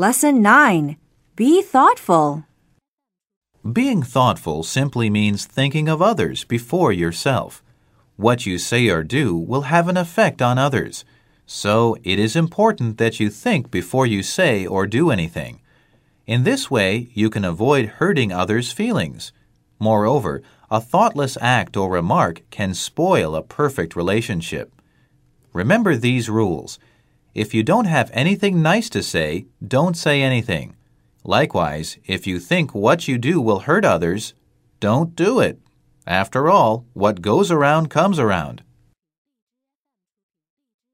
Lesson 9 Be thoughtful. Being thoughtful simply means thinking of others before yourself. What you say or do will have an effect on others. So it is important that you think before you say or do anything. In this way, you can avoid hurting others' feelings. Moreover, a thoughtless act or remark can spoil a perfect relationship. Remember these rules. If you don't have anything nice to say, don't say anything. Likewise, if you think what you do will hurt others, don't do it. After all, what goes around comes around.